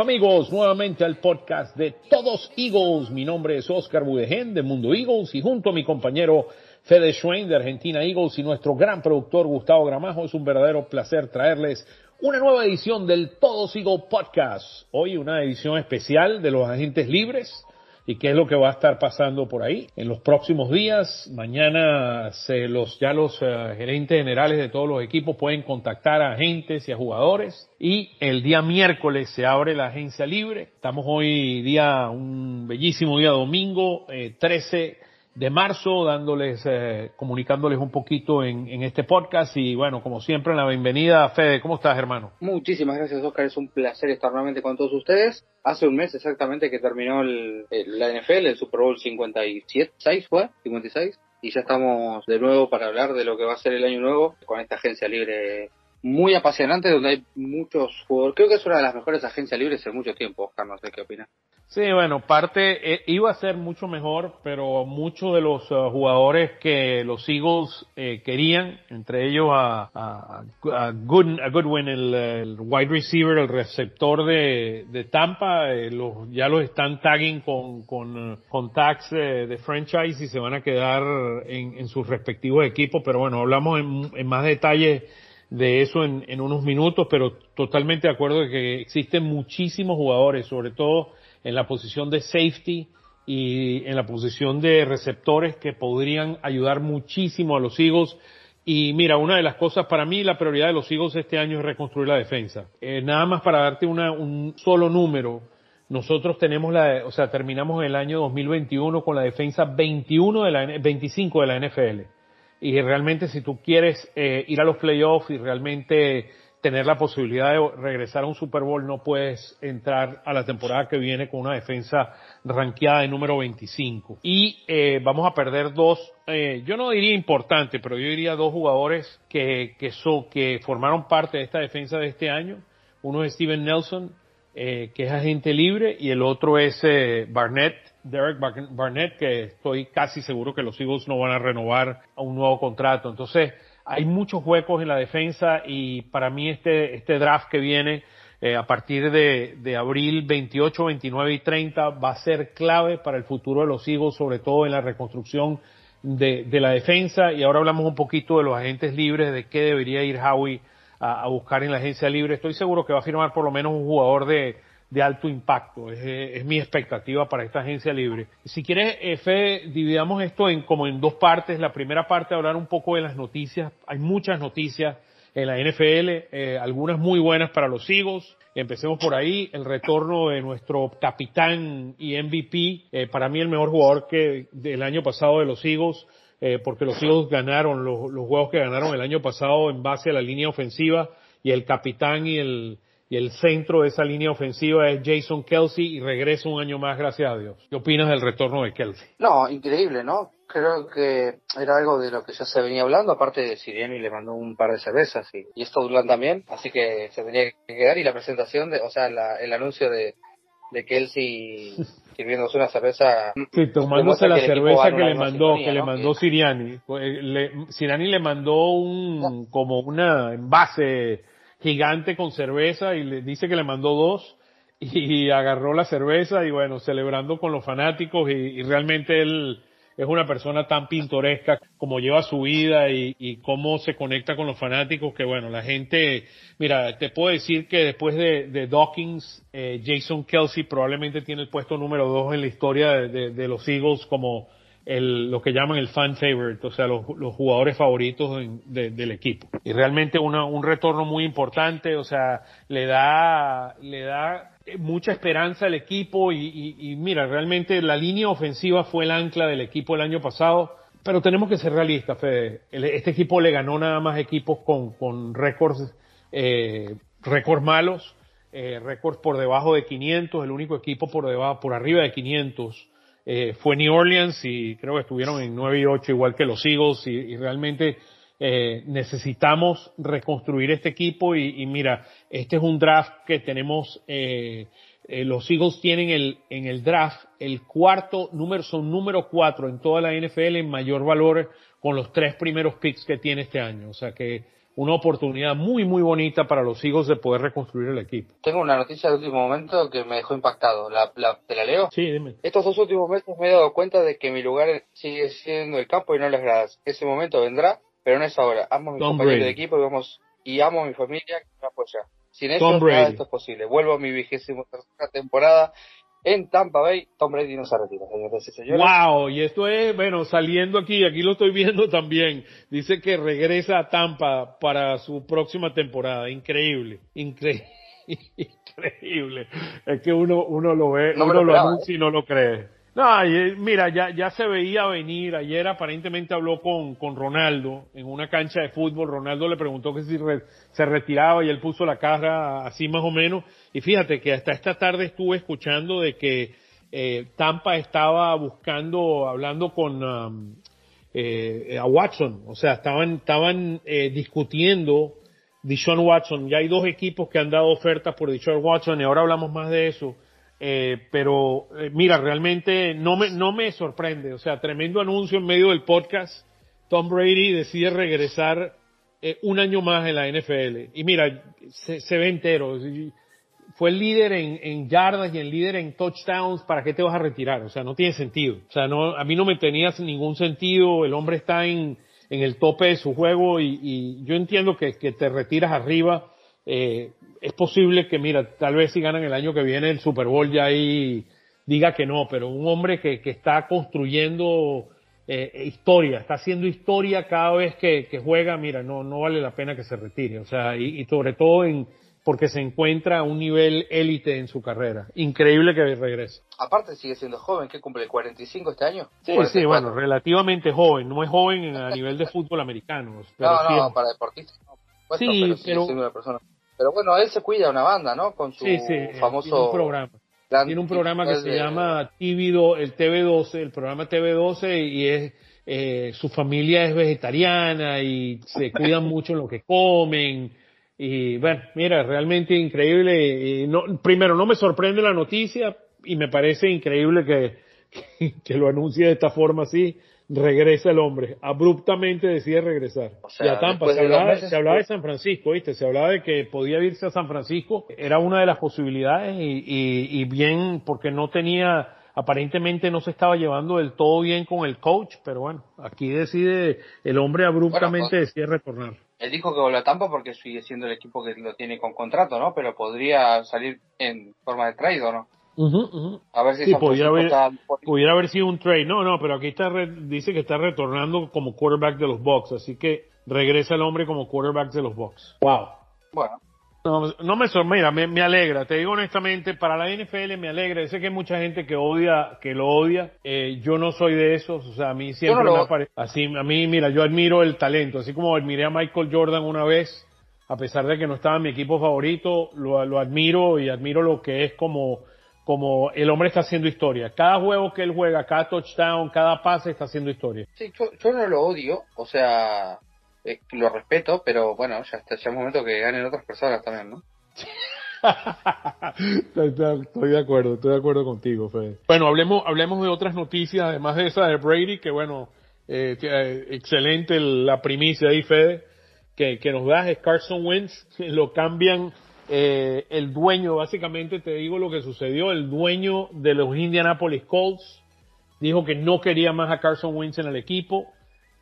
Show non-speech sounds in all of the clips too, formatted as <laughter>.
Amigos nuevamente al podcast de Todos Eagles. Mi nombre es Oscar Budegen de Mundo Eagles y junto a mi compañero Fede Schwein de Argentina Eagles y nuestro gran productor Gustavo Gramajo es un verdadero placer traerles una nueva edición del Todos Eagles Podcast. Hoy una edición especial de los agentes libres y qué es lo que va a estar pasando por ahí en los próximos días. Mañana se los, ya los eh, gerentes generales de todos los equipos pueden contactar a agentes y a jugadores y el día miércoles se abre la agencia libre. Estamos hoy día, un bellísimo día domingo, eh, 13 de marzo, dándoles, eh, comunicándoles un poquito en, en, este podcast y bueno, como siempre, la bienvenida, Fede, ¿cómo estás, hermano? Muchísimas gracias, Oscar, es un placer estar nuevamente con todos ustedes. Hace un mes exactamente que terminó el, el, la NFL, el Super Bowl 57, 6 fue, 56, y ya estamos de nuevo para hablar de lo que va a ser el año nuevo con esta agencia libre muy apasionante donde hay muchos jugadores. Creo que es una de las mejores agencias libres en mucho tiempo, Oscar, no sé qué opinas. Sí, bueno, parte eh, iba a ser mucho mejor, pero muchos de los uh, jugadores que los Eagles eh, querían, entre ellos a, a, a, Good, a Goodwin, el, wide receiver, el receptor de, de Tampa, eh, los, ya los están tagging con, con, con tags de, de, franchise y se van a quedar en, en sus respectivos equipos, pero bueno, hablamos en, en más detalle de eso en, en, unos minutos, pero totalmente de acuerdo de que existen muchísimos jugadores, sobre todo en la posición de safety y en la posición de receptores que podrían ayudar muchísimo a los Eagles. Y mira, una de las cosas para mí, la prioridad de los Eagles este año es reconstruir la defensa. Eh, nada más para darte una, un solo número, nosotros tenemos la, o sea, terminamos el año 2021 con la defensa 21 de la, 25 de la NFL. Y realmente si tú quieres eh, ir a los playoffs y realmente tener la posibilidad de regresar a un Super Bowl, no puedes entrar a la temporada que viene con una defensa ranqueada de número 25. Y eh, vamos a perder dos, eh, yo no diría importante, pero yo diría dos jugadores que, que, formaron parte de esta defensa de este año. Uno es Steven Nelson, eh, que es agente libre, y el otro es eh, Barnett, Derek Barnett, que estoy casi seguro que los Eagles no van a renovar a un nuevo contrato. Entonces, hay muchos huecos en la defensa y para mí este, este draft que viene eh, a partir de, abril 28, 29 y 30 va a ser clave para el futuro de los Eagles, sobre todo en la reconstrucción de, la defensa. Y ahora hablamos un poquito de los agentes libres, de qué debería ir Howie a buscar en la agencia libre. Estoy seguro que va a firmar por lo menos un jugador de, de alto impacto. Es, es, mi expectativa para esta agencia libre. Si quieres, Fe, dividamos esto en como en dos partes. La primera parte, hablar un poco de las noticias. Hay muchas noticias en la NFL, eh, algunas muy buenas para los Eagles. Empecemos por ahí, el retorno de nuestro capitán y MVP, eh, para mí el mejor jugador que del año pasado de los Eagles, eh, porque los Eagles ganaron los, los juegos que ganaron el año pasado en base a la línea ofensiva y el capitán y el, y el centro de esa línea ofensiva es Jason Kelsey y regresa un año más, gracias a Dios. ¿Qué opinas del retorno de Kelsey? No, increíble, ¿no? Creo que era algo de lo que ya se venía hablando, aparte de Siriani le mandó un par de cervezas y, y esto Durán también, así que se tenía que quedar y la presentación, de, o sea, la, el anuncio de, de Kelsey <laughs> sirviéndose una cerveza. Sí, tomándose la cerveza que le mandó, sintonía, que ¿no? le mandó Siriani. Le, Siriani le mandó un, como una envase gigante con cerveza y le dice que le mandó dos y agarró la cerveza y bueno, celebrando con los fanáticos y, realmente él es una persona tan pintoresca como lleva su vida y, y, cómo se conecta con los fanáticos que bueno, la gente, mira, te puedo decir que después de, de Dawkins, eh, Jason Kelsey probablemente tiene el puesto número dos en la historia de, de, de los Eagles como el, lo que llaman el fan favorite, o sea, los, los jugadores favoritos en, de, del equipo. Y realmente una, un retorno muy importante, o sea, le da, le da mucha esperanza al equipo y, y, y mira, realmente la línea ofensiva fue el ancla del equipo el año pasado. Pero tenemos que ser realistas, Fede. Este equipo le ganó nada más equipos con, con récords, eh, récords malos, eh, récords por debajo de 500, el único equipo por debajo, por arriba de 500 eh, fue New Orleans y creo que estuvieron en 9 y 8 igual que los Eagles y, realmente eh, necesitamos reconstruir este equipo y, y, mira, este es un draft que tenemos, eh, eh, los Eagles tienen el, en el draft el cuarto número, son número cuatro en toda la NFL en mayor valor con los tres primeros picks que tiene este año. O sea que una oportunidad muy, muy bonita para los hijos de poder reconstruir el equipo. Tengo una noticia de último momento que me dejó impactado. ¿La, ¿Te la leo? Sí, dime. Estos dos últimos meses me he dado cuenta de que mi lugar sigue siendo el campo y no las gradas. Ese momento vendrá, pero no es ahora. Amo a mi compañero de equipo y, vamos, y amo a mi familia que me apoya. Sin eso, nada esto es posible. Vuelvo a mi vigésima tercera temporada en Tampa Bay, Tom Brady no se retira, señores y señores. Wow, y esto es, bueno, saliendo aquí, aquí lo estoy viendo también. Dice que regresa a Tampa para su próxima temporada. Increíble, increíble, <laughs> increíble. Es que uno, uno lo ve, uno lo, anuncia ¿eh? y no lo cree. No, mira, ya, ya se veía venir. Ayer aparentemente habló con, con Ronaldo en una cancha de fútbol. Ronaldo le preguntó que si se retiraba y él puso la cara así más o menos. Y fíjate que hasta esta tarde estuve escuchando de que eh, Tampa estaba buscando, hablando con um, eh, a Watson. O sea, estaban, estaban eh, discutiendo Dishon Watson. Ya hay dos equipos que han dado ofertas por Dishon Watson y ahora hablamos más de eso eh, pero eh, mira, realmente no me, no me sorprende. O sea, tremendo anuncio en medio del podcast. Tom Brady decide regresar eh, un año más en la NFL. Y mira, se, se ve entero. Fue el líder en, yardas y el líder en touchdowns. ¿Para qué te vas a retirar? O sea, no tiene sentido. O sea, no, a mí no me tenía ningún sentido. El hombre está en, el tope de su juego y, yo entiendo que, te retiras arriba eh, es posible que, mira, tal vez si ganan el año que viene el Super Bowl ya ahí diga que no, pero un hombre que, está construyendo eh, historia, está haciendo historia cada vez que, que, juega, mira, no, no vale la pena que se retire. O sea, y, y sobre todo en, porque se encuentra a un nivel élite en su carrera. Increíble que regrese. Aparte sigue siendo joven, que cumple 45 este año. Sí, sí, bueno, relativamente joven. No es joven a nivel de fútbol americano. <laughs> Pero no, no, para deportistas. sí, pero, pero, bueno, él se cuida una banda, ¿no? Con su famoso programa. Tiene un programa que se llama TV, el TV12, el programa TV12 y es eh, su familia es vegetariana y se cuidan mucho en lo que comen. Y bueno, mira, realmente increíble. Y no, primero, no me sorprende la noticia y me parece increíble que, <laughs> que lo anuncie de esta forma así regresa el hombre, abruptamente decide regresar. y a Tampa, se hablaba, de, se hablaba, de San Francisco, ¿viste? Se hablaba de que podía irse a San Francisco, era una de las posibilidades y, y, y, bien, porque no tenía, aparentemente no se estaba llevando del todo bien con el coach, pero bueno, aquí decide, el hombre abruptamente pues, decide retornar. Él dijo que vuelve a Tampa porque sigue siendo el equipo que lo tiene con contrato, ¿no? Pero podría salir en forma de trade, ¿o no? A ver si sí, pudiera haber, pudiera haber sido un trade. No, no, pero aquí está dice que está retornando como quarterback de los Bucks, así que regresa el hombre como quarterback de los Bucks. Wow. Bueno. No, no me mira, me, me, alegra, te digo honestamente, para la NFL me alegra, sé que hay mucha gente que odia, que lo odia, eh, yo no soy de esos, o sea, a mí siempre me parece, así, a mí, mira, yo admiro el talento, así como admiré a Michael Jordan una vez, a pesar de que no estaba en mi equipo favorito, lo, lo admiro y admiro lo que es como como el hombre está haciendo historia. Cada juego que él juega, cada touchdown, cada pase está haciendo historia. Sí, yo, no lo odio, o sea, eh, lo respeto, pero bueno, ya está, ya es momento que ganen otras personas también, ¿no? <laughs> estoy de acuerdo, estoy de acuerdo contigo, Fede. Bueno, hablemos, hablemos de otras noticias, además de esa de Brady, que bueno, eh, eh excelente la primicia ahí, Fede, que, que nos das, es Carson Wentz, lo cambian eh, el dueño, básicamente te digo lo que sucedió, el dueño de los Indianapolis Colts dijo que no quería más a Carson Wentz en el equipo.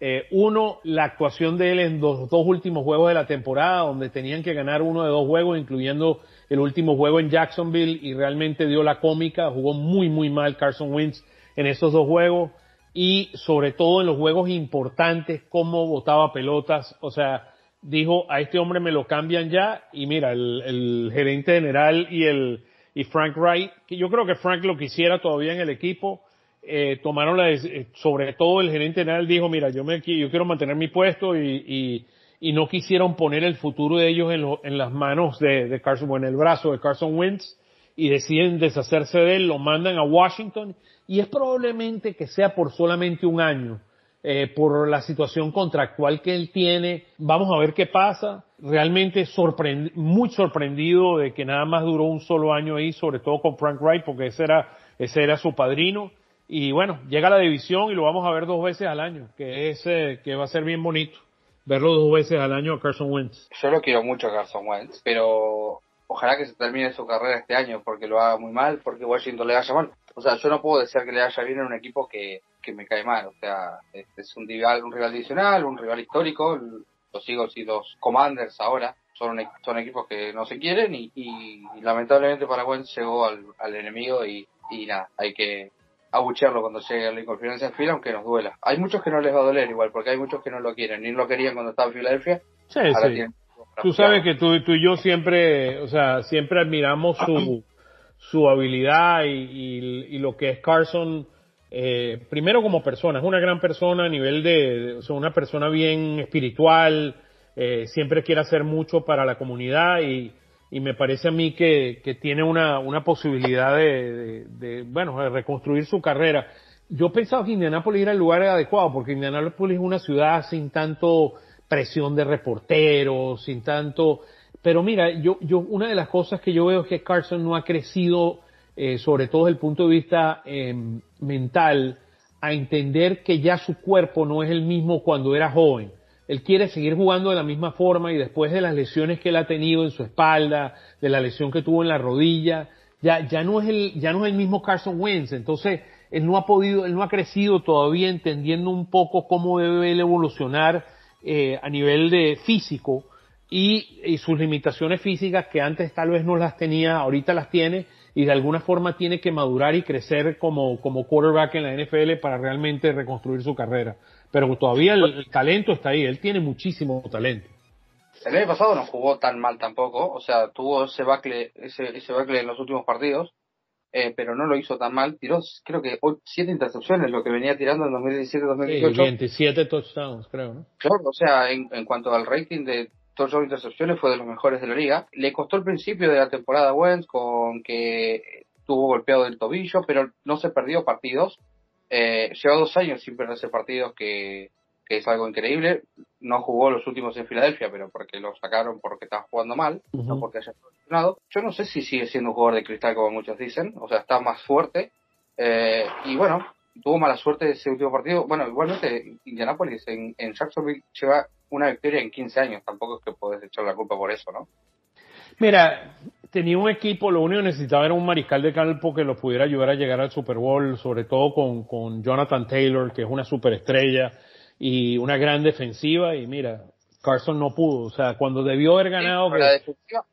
Eh, uno, la actuación de él en los dos últimos juegos de la temporada, donde tenían que ganar uno de dos juegos, incluyendo el último juego en Jacksonville, y realmente dio la cómica, jugó muy, muy mal Carson Wentz en esos dos juegos, y sobre todo en los juegos importantes, cómo botaba pelotas, o sea, dijo, a este hombre me lo cambian ya, y mira, el, gerente general y el, y Frank Wright, que yo creo que Frank lo quisiera todavía en el equipo, eh, tomaron la, eh, sobre todo el gerente general dijo, mira, yo me, quiero mantener mi puesto y, no quisieron poner el futuro de ellos en, lo, en las manos de, de Carson, en el brazo de Carson Wentz, y deciden deshacerse de él, lo mandan a Washington, y es probablemente que sea por solamente un año eh, por la situación contractual que él tiene. Vamos a ver qué pasa. Realmente muy sorprendido de que nada más duró un solo año ahí, sobre todo con Frank Wright, porque ese era, ese era su padrino. Y bueno, llega la división y lo vamos a ver dos veces al año, que es, eh, que va a ser bien bonito. verlo dos veces al año a Carson Wentz. Yo lo quiero mucho a Carson Wentz, pero ojalá que se termine su carrera este año porque lo haga muy mal, porque Washington le vaya mal. O sea, yo no puedo desear que le vaya bien en un equipo que, que me cae mal. O sea, este es un rival, un rival adicional, un rival histórico. Los Eagles y los Commanders ahora son, son equipos que no se quieren y, y, lamentablemente para Wentz llegó al, al enemigo y, y nada, hay que abuchearlo cuando llegue a la inconfianza en fila, aunque nos duela. Hay muchos que no les va a doler igual, porque hay muchos que no lo quieren, ni lo querían cuando estaba en Filadelfia. Sí, sí. Tú sabes que tú, tú y yo siempre, o sea, siempre admiramos su, su habilidad y, y, y lo que es Carson, eh, primero como persona, es una gran persona a nivel de, o sea, una persona bien espiritual, eh, siempre quiere hacer mucho para la comunidad y, y me parece a mí que, que tiene una, una posibilidad de, de, de, bueno, de reconstruir su carrera. Yo pensaba que Indianápolis era el lugar adecuado, porque Indianápolis es una ciudad sin tanto presión de reporteros, sin tanto, pero mira, yo, yo, una de las cosas que yo veo es que Carson no ha crecido, eh, sobre todo desde el punto de vista eh, mental, a entender que ya su cuerpo no es el mismo cuando era joven él quiere seguir jugando de la misma forma y después de las lesiones que él ha tenido en su espalda, de la lesión que tuvo en la rodilla, ya, ya no es el, ya no es el mismo Carson Wentz. Entonces, él no ha podido, él no ha crecido todavía entendiendo un poco cómo debe él evolucionar eh, a nivel de físico y, y, sus limitaciones físicas que antes tal vez no las tenía, ahorita las tiene y de alguna forma tiene que madurar y crecer como, como quarterback en la NFL para realmente reconstruir su carrera pero todavía el, talento está ahí, él tiene muchísimo talento. El año pasado no jugó tan mal tampoco, o sea, tuvo ese bacle, ese, ese bacle en los últimos partidos, eh, pero no lo hizo tan mal. Tiró, creo que siete intercepciones, lo que venía tirando en 2017-2018. Sí, 27 touchdowns, creo, ¿no? Claro, o sea, en, en cuanto al rating de touchdowns intercepciones fue de los mejores de la liga. Le costó el principio de la temporada a Wentz con que tuvo golpeado del tobillo, pero no se perdió partidos. Eh, lleva dos años sin perderse partidos, que, que, es algo increíble. No jugó los últimos en Filadelfia, pero porque lo sacaron porque estaba jugando mal, no porque haya funcionado. Yo no sé si sigue siendo un jugador de cristal, como muchos dicen, o sea, está más fuerte. Eh, y bueno, tuvo mala suerte ese último partido. Bueno, igualmente, Indianapolis en, en Jacksonville lleva una victoria en 15 años, tampoco es que puedes echar la culpa por eso, ¿no? Mira, tenía un equipo, lo único que necesitaba era un mariscal de campo que lo pudiera ayudar a llegar al Super Bowl, sobre todo con, con Jonathan Taylor, que es una superestrella y una gran defensiva, y mira, Carson no pudo, o sea, cuando debió haber ganado... Sí, pero, la defensiva,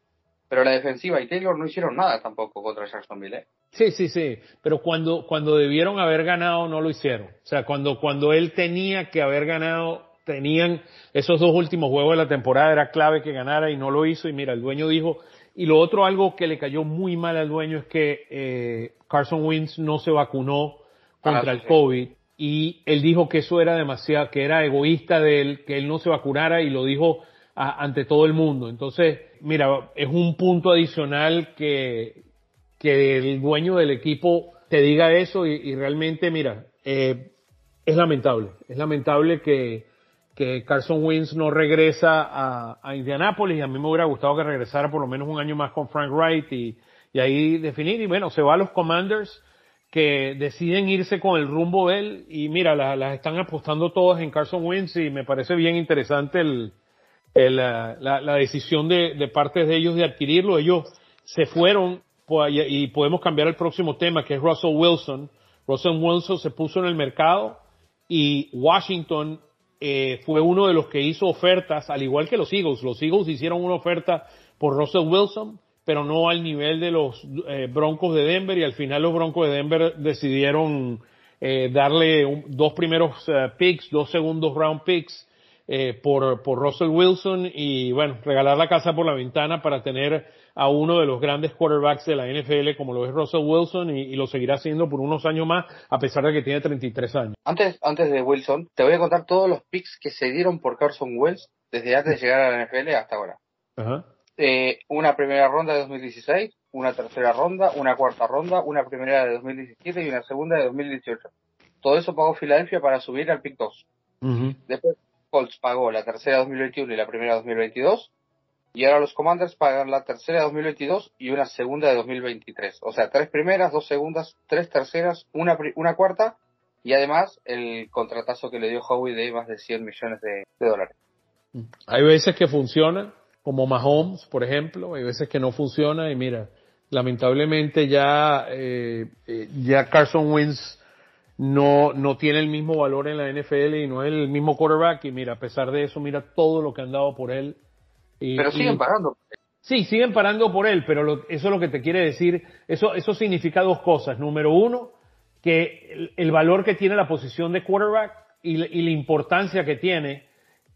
pero la defensiva y Taylor no hicieron nada tampoco contra Jacksonville, ¿eh? Sí, sí, sí, pero cuando, cuando debieron haber ganado no lo hicieron. O sea, cuando, cuando él tenía que haber ganado, tenían esos dos últimos juegos de la temporada, era clave que ganara y no lo hizo. Y mira, el dueño dijo, y lo otro, algo que le cayó muy mal al dueño es que eh, Carson Wentz no se vacunó contra ah, el COVID y él dijo que eso era demasiado, que era egoísta de él, que él no se vacunara y lo dijo a, ante todo el mundo. Entonces, mira, es un punto adicional que, que el dueño del equipo te diga eso y, y realmente, mira, eh, es lamentable, es lamentable que, que Carson Wentz no regresa a, a Indianápolis y a mí me hubiera gustado que regresara por lo menos un año más con Frank Wright y, ahí definir y bueno, se va a los Commanders que deciden irse con el rumbo de él y mira, las, están apostando todas en Carson Wentz y me parece bien interesante el, la, la, decisión de, de parte de ellos de adquirirlo. Ellos se fueron y podemos cambiar el próximo tema que es Russell Wilson. Russell Wilson se puso en el mercado y Washington eh, fue uno de los que hizo ofertas, al igual que los Eagles. Los Eagles hicieron una oferta por Russell Wilson, pero no al nivel de los eh, Broncos de Denver y al final los Broncos de Denver decidieron eh, darle dos primeros uh, picks, dos segundos round picks eh, por, por Russell Wilson y bueno, regalar la casa por la ventana para tener a uno de los grandes quarterbacks de la NFL como lo es Russell Wilson y, y, lo seguirá haciendo por unos años más a pesar de que tiene 33 años. Antes, antes de Wilson, te voy a contar todos los picks que se dieron por Carson Wells desde antes de llegar a la NFL hasta ahora. Ajá. Eh, una primera ronda de 2016, una tercera ronda, una cuarta ronda, una primera de 2017 y una segunda de 2018. Todo eso pagó Filadelfia para subir al pick 2. Uh -huh. Después Colts pagó la tercera 2021 y la primera 2022. Y ahora los Commanders pagan la tercera de 2022 y una segunda de 2023. O sea, tres primeras, dos segundas, tres terceras, una, una cuarta y además el contratazo que le dio Howie de más de 100 millones de, dólares. Hay veces que funciona, como Mahomes, por ejemplo, hay veces que no funciona y mira, lamentablemente ya, eh, eh, ya Carson Wentz no, no tiene el mismo valor en la NFL y no es el mismo quarterback y mira, a pesar de eso, mira todo lo que han dado por él. Y, pero siguen parando. Sí, siguen parando por él, pero eso es lo que te quiere decir, eso, eso significa dos cosas. Número uno, que el, valor que tiene la posición de quarterback y, y la importancia que tiene,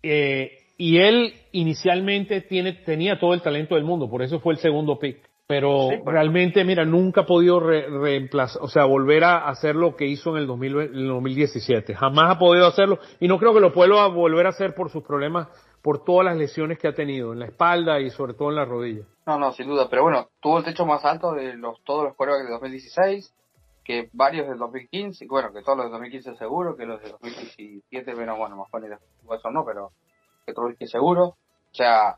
eh, y él inicialmente tiene, tenía todo el talento del mundo, por eso fue el segundo pick. Pero realmente, mira, nunca ha podido reemplazar, o sea, volver a hacer lo que hizo en el, 2017. Jamás ha podido hacerlo y no creo que lo pueda volver a hacer por sus problemas, por todas las lesiones que ha tenido en la espalda y sobre todo en la rodilla. No, no, sin duda. Pero bueno, tuvo el techo más alto de los todos los quarterbacks de 2016, que varios del 2015, bueno, que todos los de 2015 seguro, que los de 2017, menos, bueno, más jóvenes, eso no, pero que todos que seguro. O sea,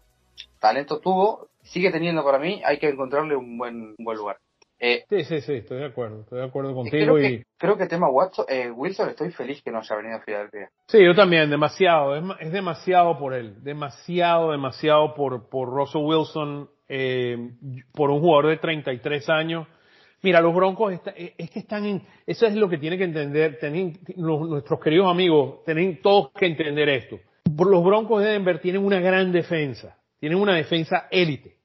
talento tuvo, sigue teniendo para mí, hay que encontrarle un buen, buen lugar. Eh, sí, sí, sí, estoy de acuerdo, estoy de acuerdo contigo. Creo, y... que, creo que tema Watson, eh, Wilson, estoy feliz que no haya venido a Filadelfia. Sí, yo también, demasiado, es, es demasiado por él, demasiado, demasiado por, por Russell Wilson, eh, por un jugador de 33 años. Mira, los Broncos eh, es que están en, eso es lo que tiene que entender, tienen, nuestros queridos amigos, tienen todos que entender esto. Los Broncos de Denver tienen una gran defensa tienen una defensa élite.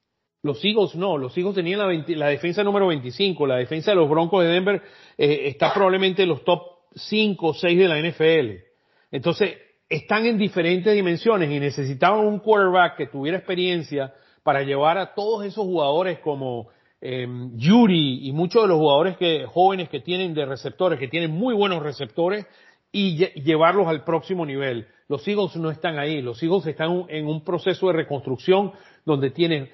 Los Eagles no, los Eagles tenían la, defensa número 25, la defensa de los Broncos de Denver eh, está probablemente en los top 5 o 6 de la NFL. Entonces, están en diferentes dimensiones y necesitaban un quarterback que tuviera experiencia para llevar a todos esos jugadores como eh, Yuri y muchos de los jugadores que, jóvenes que tienen de receptores, que tienen muy buenos receptores, y llevarlos al próximo nivel. Los Eagles no están ahí, los Eagles están en un proceso de reconstrucción donde tienen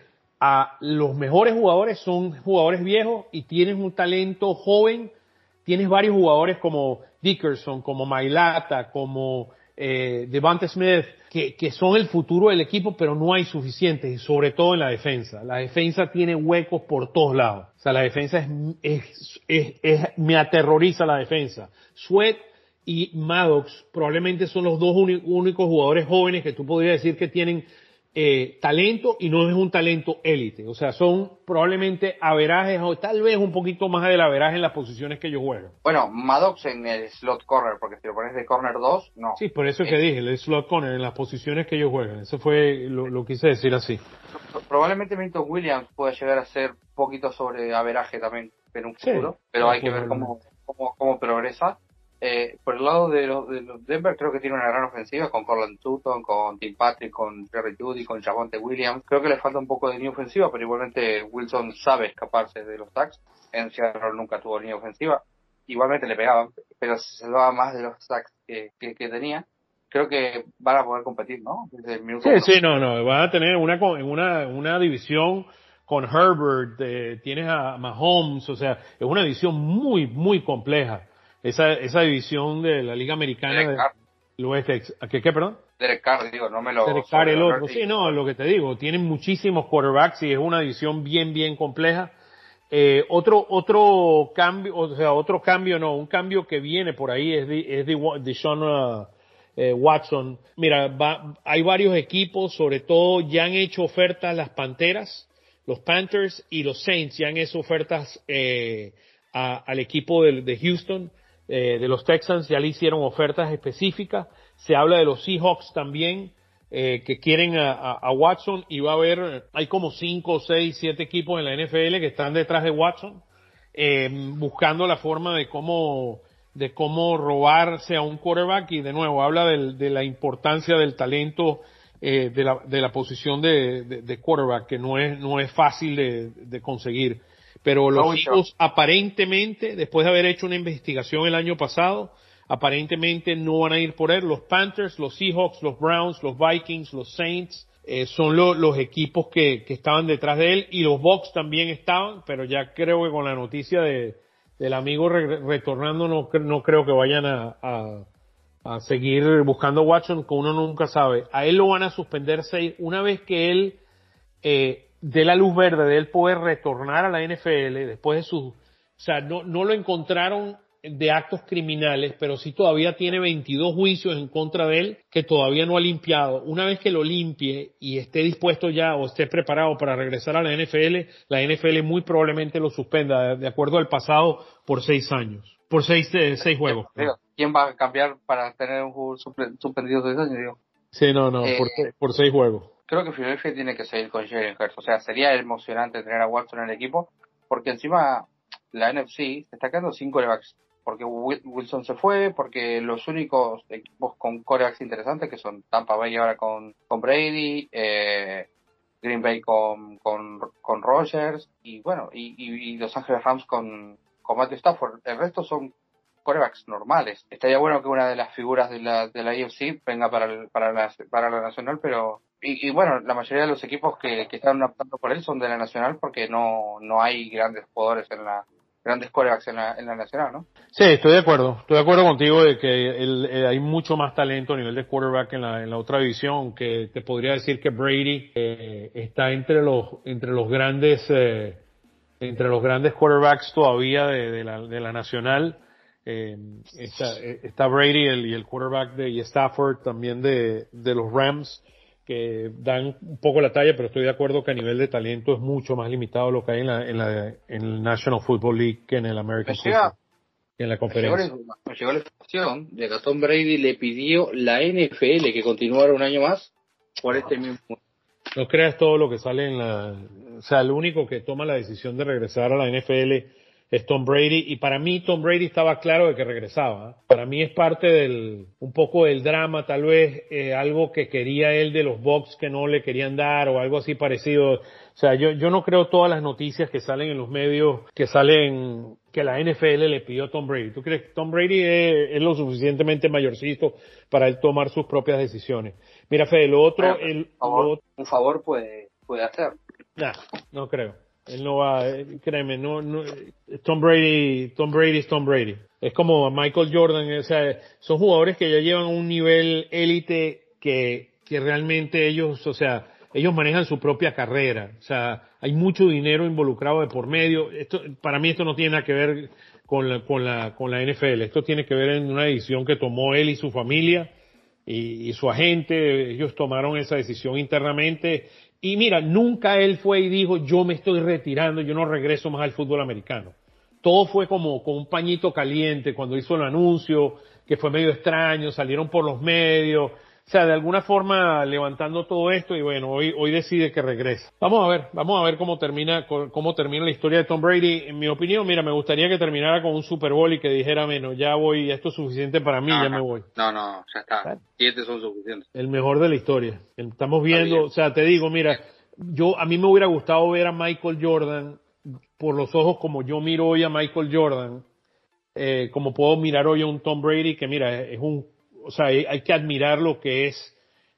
a los mejores jugadores, son jugadores viejos y tienes un talento joven, tienes varios jugadores como Dickerson, como Mailata, como eh, Devante Smith, que, son el futuro del equipo, pero no hay suficientes, y sobre todo en la defensa. La defensa tiene huecos por todos lados. O sea, la defensa es, es, es, es me aterroriza la defensa. Sweat y Maddox probablemente son los dos únicos jugadores jóvenes que tú podrías decir que tienen eh, talento y no es un talento élite. O sea, son probablemente averajes o tal vez un poquito más del averaje en las posiciones que ellos juegan. Bueno, Maddox en el slot corner, porque si lo pones de corner 2, no. Sí, por eso es que dije, el slot corner en las posiciones que ellos juegan. Eso fue lo, lo quise decir así. Probablemente Milton Williams pueda llegar a ser un poquito sobre averaje también en un futuro, pero hay que ver cómo, cómo, cómo progresa. Eh, por el lado de los, de los Denver, creo que tiene una gran ofensiva con Corland Sutton, con Tim Patrick, con Jerry Judy, con Javonte Williams. Creo que le falta un poco de línea ofensiva, pero igualmente Wilson sabe escaparse de los tags. En Seattle nunca tuvo línea ofensiva. Igualmente le pegaban, pero se salvaba más de los tags que, que, tenía. Creo que van a poder competir, ¿no? sí, sí, no, no. Van a tener una, una, una división con Herbert, eh, tienes a Mahomes, o sea, es una división muy, muy compleja esa, esa división de la Liga Americana del Oeste. ¿Qué, qué, perdón? Derek Carr, digo, no me lo... Derek Carr, el otro. Sí, no, lo que te digo, tienen muchísimos quarterbacks y es una división bien, bien compleja. Eh, otro, otro cambio, o sea, otro cambio no, un cambio que viene por ahí es de, es de, de Sean uh, eh, Watson. Mira, va, hay varios equipos, sobre todo ya han hecho ofertas las Panteras, los Panthers y los Saints ya han hecho ofertas eh, a, al equipo de, de Houston eh, de los Texans ya le hicieron ofertas específicas. Se habla de los Seahawks también, eh, que quieren a, Watson y va a haber, hay como cinco, seis, siete equipos en la NFL que están detrás de Watson, eh, buscando la forma de cómo, de cómo robarse a un quarterback y de nuevo habla de la importancia del talento de, la, de la posición de, quarterback que no es, no es fácil de conseguir. Pero los Eagles aparentemente, después de haber hecho una investigación el año pasado, aparentemente no van a ir por él. Los Panthers, los Seahawks, los Browns, los Vikings, los Saints, eh, son los equipos que, que, estaban detrás de él y los Bucks también estaban, pero ya creo que con la noticia de, del amigo retornando no, no creo que vayan a, a, a, seguir buscando Watson, que uno nunca sabe. A él lo van a suspender seis, una vez que él eh, de la luz verde de él poder retornar a la NFL después de su, o sea, no, no lo encontraron de actos criminales, pero sí todavía tiene 22 juicios en contra de él que todavía no ha limpiado. Una vez que lo limpie y esté dispuesto ya o esté preparado para regresar a la NFL, la NFL muy probablemente lo suspenda, de acuerdo al pasado, por seis años, por seis, eh, seis juegos. ¿Quién va a cambiar para tener un juego suspendido seis años? Sí, no, no, por, eh, por seis juegos creo que Philadelphia tiene que seguir con Jalen Hurts. O sea, sería emocionante tener a Watson en el equipo, porque encima la NFC está quedando sin corebacks. Porque Wilson se fue, porque los únicos equipos con corebacks interesantes, que son Tampa Bay ahora con, con Brady, eh, Green Bay con, con, con Rogers, y bueno, y, y, Los Ángeles Rams con, con Matthew Stafford. El resto son corebacks normales. Estaría bueno que una de las figuras de la, de la AFC venga para, para, la, para la nacional, pero y, bueno, la mayoría de los equipos que, que están optando por él son de la Nacional porque no, no hay grandes jugadores en la, grandes quarterbacks en la, en la nacional, ¿no? Sí, estoy de acuerdo. Estoy de acuerdo contigo de que el, hay mucho más talento a nivel de quarterback en la, en la otra división, que te podría decir que Brady eh, está entre los, entre los grandes, eh, entre los grandes quarterbacks todavía de, de, la, de la nacional. Eh, está, eh, está Brady el, y el quarterback de y Stafford también de, de los Rams que dan un poco la talla, pero estoy de acuerdo que a nivel de talento es mucho más limitado lo que hay en la, en la en el National Football League que en el American Football en la conferencia. Me llegó, la información de que Tom Brady le pidió la NFL que continuara un año más por este mismo. No creas todo lo que sale en la, o sea, el único que toma la decisión de regresar a la NFL es Tom Brady y para mí Tom Brady estaba claro de que regresaba. Para mí es parte del un poco del drama, tal vez eh, algo que quería él de los Bucks que no le querían dar o algo así parecido. O sea, yo yo no creo todas las noticias que salen en los medios que salen que la NFL le pidió a Tom Brady. ¿Tú crees que Tom Brady es, lo suficientemente mayorcito para él tomar sus propias decisiones? Mira, Fede, lo otro, el, un favor puede puede hacer. Nah, no creo. Él no va, eh, créeme, no, no, Tom Brady, Tom Brady es Tom Brady. Es como Michael Jordan, o sea, son jugadores que ya llevan un nivel élite que, que realmente ellos, o sea, ellos manejan su propia carrera. O sea, hay mucho dinero involucrado de por medio. Esto, para mí esto no tiene nada que ver con la, con la, con la NFL. Esto tiene que ver en una decisión que tomó él y su familia y, y su agente. Ellos tomaron esa decisión internamente y mira, nunca él fue y dijo, yo me estoy retirando, yo no regreso más al fútbol americano. Todo fue como con un pañito caliente cuando hizo el anuncio, que fue medio extraño, salieron por los medios, o sea, de alguna forma levantando todo esto y bueno, hoy, hoy decide que regresa. Vamos a ver, vamos a ver cómo termina, cómo termina la historia de Tom Brady. En mi opinión, mira, me gustaría que terminara con un Super Bowl y que dijera, menos, ya voy, esto es suficiente para mí, ya me voy. No, no, ya está. Siete son suficientes. El mejor de la historia. Estamos viendo, o sea, te digo, mira, yo, a mí me hubiera gustado ver a Michael Jordan por los ojos como yo miro hoy a Michael Jordan, eh, como puedo mirar hoy a un Tom Brady, que mira, es un o sea, hay, que admirar lo que es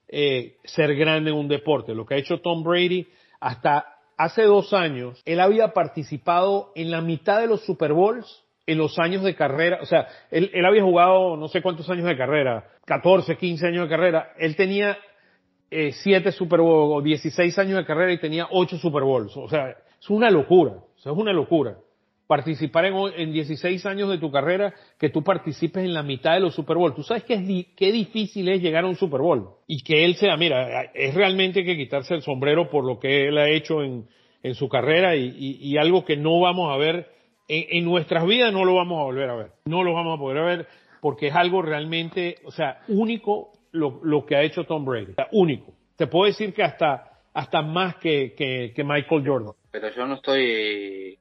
eh, ser grande en un deporte. Lo que ha hecho Tom Brady hasta hace dos años, él había participado en la mitad de los Super Bowls en los años de carrera, o sea, él, había jugado no sé cuántos años de carrera, 14, 15 años de carrera, él tenía eh, 7 Super Bowls o 16 años de carrera y tenía 8 Super Bowls, o sea, es una locura, o sea, es una locura participar en, en 16 años de tu carrera que tú participes en la mitad de los Super Bowl. Tú sabes qué, qué difícil es llegar a un Super Bowl y que él sea, mira, es realmente que quitarse el sombrero por lo que él ha hecho en, en su carrera y, algo que no vamos a ver en, en, nuestras vidas, no lo vamos a volver a ver. No lo vamos a poder ver porque es algo realmente, o sea, único lo, lo que ha hecho Tom Brady. Único. Te puedo decir que hasta, hasta más que, que Michael Jordan. Pero yo no estoy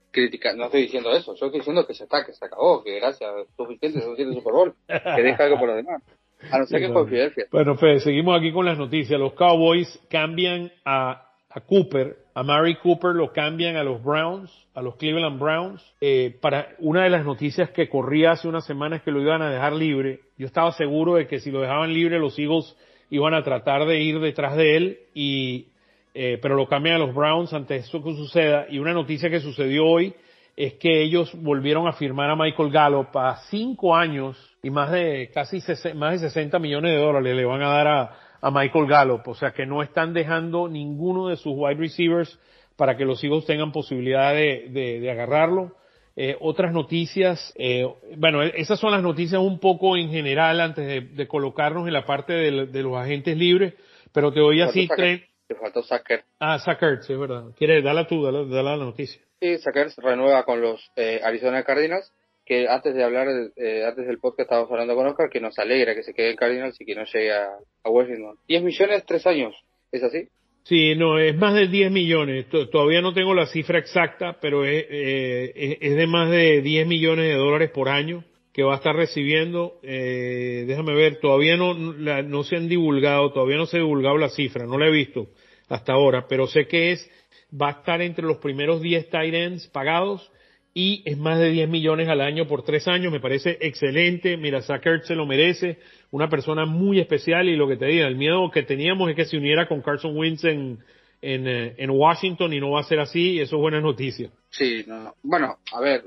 no estoy diciendo eso, yo estoy diciendo que se está, que se acabó, que gracias, suficiente, suficiente Super Bowl, que deja algo por los demás. A no ser que fue. Bueno, Fede, seguimos aquí con las noticias. Los Cowboys cambian a, a Cooper, a Mary Cooper lo cambian a los Browns, a los Cleveland Browns. Eh, para una de las noticias que corría hace unas semanas que lo iban a dejar libre, yo estaba seguro de que si lo dejaban libre los Eagles iban a tratar de ir detrás de él y eh, pero lo cambian a los Browns antes de eso que suceda. Y una noticia que sucedió hoy es que ellos volvieron a firmar a Michael Gallup a cinco años y más de casi más de 60 millones de dólares le van a dar a, a Michael Gallup. O sea que no están dejando ninguno de sus wide receivers para que los hijos tengan posibilidad de, de, de agarrarlo. Eh, otras noticias, eh, bueno, esas son las noticias un poco en general antes de, colocarnos en la parte de, los agentes libres, pero te doy así tres. Te faltó Sacker. Ah, Sacker, sí, es verdad. ¿Quieres? Dala tú, dale, la noticia. Sí, Sacker renueva con los eh, Arizona Cardinals, que antes de hablar, eh, antes del podcast estábamos hablando con Oscar, que nos alegra que se quede en Cardinals y que no llegue a, a Washington. 10 millones, 3 años, ¿es así? Sí, no, es más de 10 millones. Todavía no tengo la cifra exacta, pero eh, es, es, de más de 10 millones de dólares por año que va a estar recibiendo. Eh, déjame ver, todavía no, no se han divulgado, todavía no se ha divulgado la cifra, no la he visto hasta ahora, pero sé que es, va a estar entre los primeros 10 tight ends pagados y es más de 10 millones al año por tres años. Me parece excelente. Mira, Sackert se lo merece. Una persona muy especial y lo que te diga, el miedo que teníamos es que se uniera con Carson Wentz en, en, eh, Washington y no va a ser así. Y eso es buena noticia. Sí, bueno, a ver,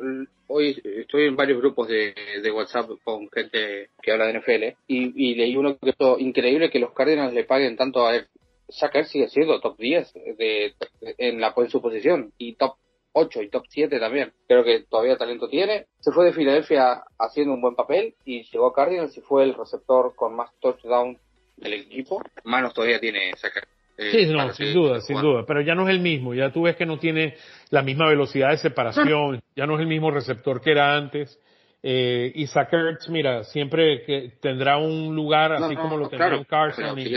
hoy estoy en varios grupos de, de WhatsApp con gente que habla de NFL y, y leí uno que es increíble que los Cardinals le paguen tanto a él. Sacker sigue siendo top 10 de, en, la, en su posición y top 8 y top 7 también. Creo que todavía talento tiene. Se fue de Filadelfia haciendo un buen papel y llegó a Cardinals y fue el receptor con más touchdown del equipo. Manos todavía tiene eh, sí, no, sin duda, sin duda, pero ya no es el mismo, ya tú ves que no tiene la misma velocidad de separación, ya no es el mismo receptor que era antes. Eh, y Sackers, mira, siempre que tendrá un lugar así como lo tendrá Carson. Y,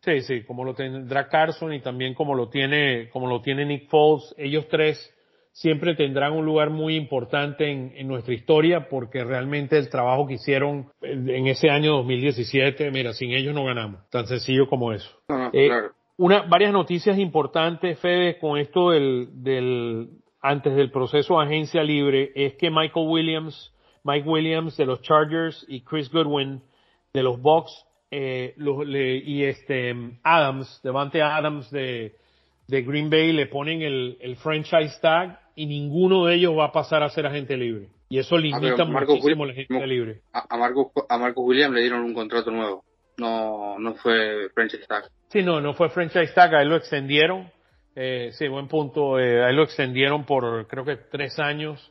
sí, sí, como lo tendrá Carson y también como lo tiene, como lo tiene Nick Foles. Ellos tres siempre tendrán un lugar muy importante en, nuestra historia porque realmente el trabajo que hicieron en ese año 2017, mira, sin ellos no ganamos. Tan sencillo como eso. Eh, una, varias noticias importantes, Fede, con esto del, del, antes del proceso de agencia libre, es que Michael Williams, Mike Williams de los Chargers y Chris Goodwin de los Bucks, eh, y este Adams, Devante Adams de, de Green Bay le ponen el, el franchise tag y ninguno de ellos va a pasar a ser agente libre. Y eso limita muchísimo la gente libre. A, Marcos, a Marcos Williams le dieron un contrato nuevo. No, no fue franchise tag. Sí, no, no fue franchise tag, a él lo extendieron. Eh, sí, buen punto. Eh, a él lo extendieron por creo que tres años.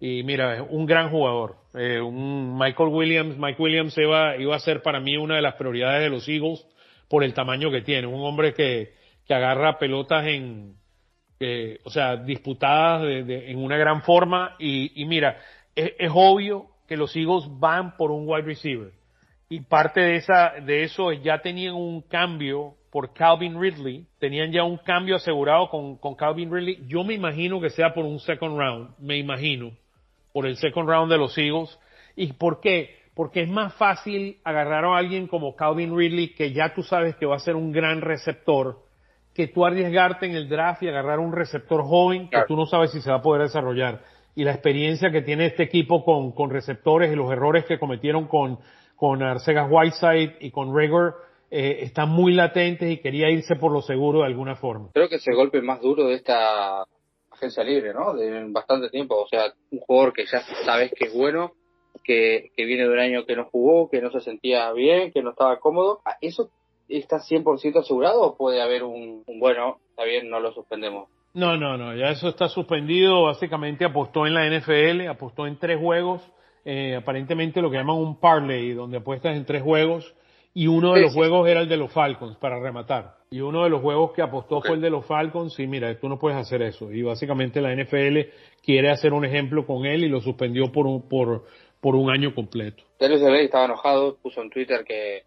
Y mira, un gran jugador. Eh, un Michael Williams. Mike Williams iba, iba a ser para mí una de las prioridades de los Eagles por el tamaño que tiene. Un hombre que, que agarra pelotas en, o sea, disputadas de, en una gran forma. Y, mira, es, obvio que los Eagles van por un wide receiver. Y parte de, esa, de eso ya tenían un cambio por Calvin Ridley, tenían ya un cambio asegurado con, con Calvin Ridley. Yo me imagino que sea por un second round, me imagino, por el second round de los Eagles. ¿Y por qué? Porque es más fácil agarrar a alguien como Calvin Ridley, que ya tú sabes que va a ser un gran receptor, que tú arriesgarte en el draft y agarrar un receptor joven que tú no sabes si se va a poder desarrollar. Y la experiencia que tiene este equipo con, con receptores y los errores que cometieron con, con Arcegas Whiteside y con Rigor eh, están muy latentes y quería irse por lo seguro de alguna forma. Creo que es el golpe más duro de esta agencia libre, ¿no? De bastante tiempo. O sea, un jugador que ya sabes que es bueno, que, que viene de un año que no jugó, que no se sentía bien, que no estaba cómodo. Eso está 100% asegurado o puede haber un, bueno, está bien, no lo suspendemos? No, no, no, ya eso está suspendido. Básicamente apostó en la NFL, apostó en tres juegos, eh, aparentemente lo que llaman un parlay, donde apuestas en tres juegos, y uno de los juegos era el de los Falcons, para rematar. Y uno de los juegos que apostó fue el de los Falcons, y mira, tú no puedes hacer eso. Y básicamente la NFL quiere hacer un ejemplo con él y lo suspendió por un, por, por un año completo. Darius estaba enojado, puso en Twitter que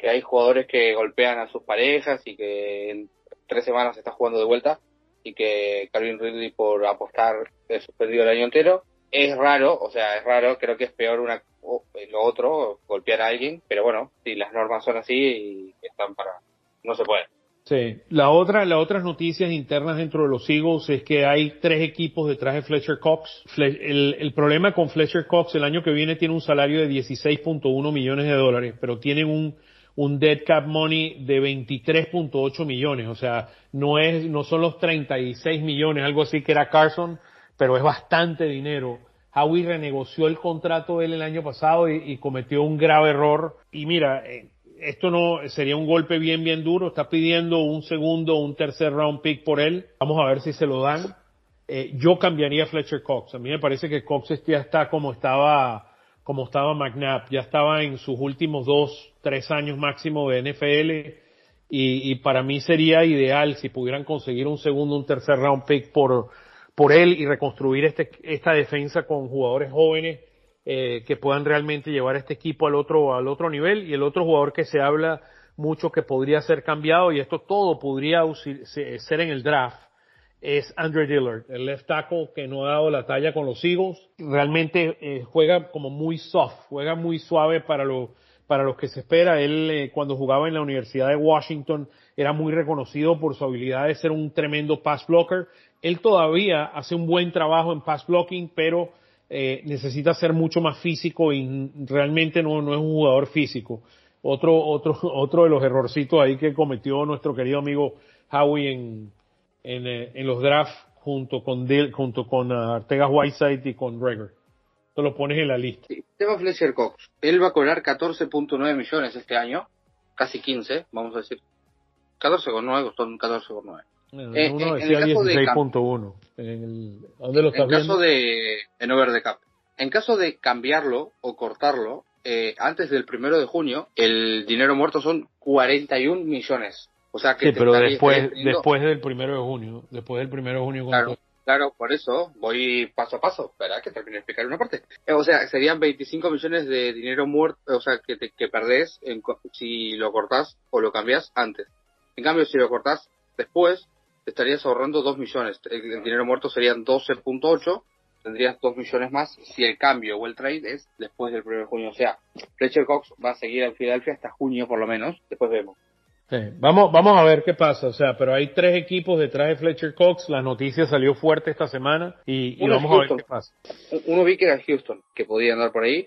que hay jugadores que golpean a sus parejas y que en tres semanas está jugando de vuelta y que Calvin Ridley por apostar es suspendido el año entero. Es raro, o sea, es raro, creo que es peor una lo otro, golpear a alguien, pero bueno, si las normas son así y están para... no se puede. Sí, la otra, las otras noticias internas dentro de los Eagles es que hay tres equipos detrás de Fletcher Cox. El, el problema con Fletcher Cox el año que viene tiene un salario de 16.1 millones de dólares, pero tienen un un dead cap money de 23.8 millones, o sea, no es, no son los 36 millones, algo así que era Carson, pero es bastante dinero. Howie renegoció el contrato él el año pasado y, cometió un grave error. Y mira, eh, esto no sería un golpe bien, bien duro. Está pidiendo un segundo, un tercer round pick por él. Vamos a ver si se lo dan. eh, yo cambiaría a Fletcher Cox. A mí me parece que Cox ya está como estaba, como estaba McNabb, ya estaba en sus últimos dos, tres años máximo de NFL y, y para mí sería ideal si pudieran conseguir un segundo, un tercer round pick por, por él y reconstruir este, esta defensa con jugadores jóvenes eh, que puedan realmente llevar este equipo al otro, al otro nivel y el otro jugador que se habla mucho que podría ser cambiado y esto todo podría ser en el draft es Andre Dillard, el left tackle que no ha dado la talla con los Eagles. Realmente eh, juega como muy soft, juega muy suave para lo, para los que se espera. Él eh, cuando jugaba en la Universidad de Washington era muy reconocido por su habilidad de ser un tremendo pass blocker. Él todavía hace un buen trabajo en pass blocking, pero eh, necesita ser mucho más físico y realmente no, no es un jugador físico. Otro, otro, <laughs> otro de los errorcitos ahí que cometió nuestro querido amigo Howie en, en, eh, los drafts junto con junto con uh, Artegas Whiteside y con Greger. Tú lo pones en la lista. Sí, tema Fletcher Cox. Él va a cobrar 14.9 millones este año, casi 15, vamos a decir. 14,9 son 14,9. Eh, uno decía 16.1. En, ¿Dónde lo estás en caso de en over the cap. En caso de cambiarlo o cortarlo, eh, antes del primero de junio, el dinero muerto son 41 millones. O sea que sí, pero después, después del primero de junio, después del primero de junio. Claro, claro, por eso voy paso a paso, ¿verdad? Que termine de explicar una parte. Eh, o sea, serían 25 millones de dinero muerto, o sea, que, te, que perdés en, si lo cortás o lo cambias antes. En cambio, si lo cortás después, te estarías ahorrando 2 millones. El, dinero muerto serían 12.8, tendrías 2 millones más si el cambio o el trade es después del 1 de junio. O sea, Fletcher Cox va a seguir en Filadelfia hasta junio por lo menos, después vemos. Sí. Vamos, vamos a ver qué pasa. O sea, pero hay tres equipos detrás de Fletcher Cox. La noticia salió fuerte esta semana y, y vamos a ver qué pasa. Uno vi que era Houston, que podía andar por ahí.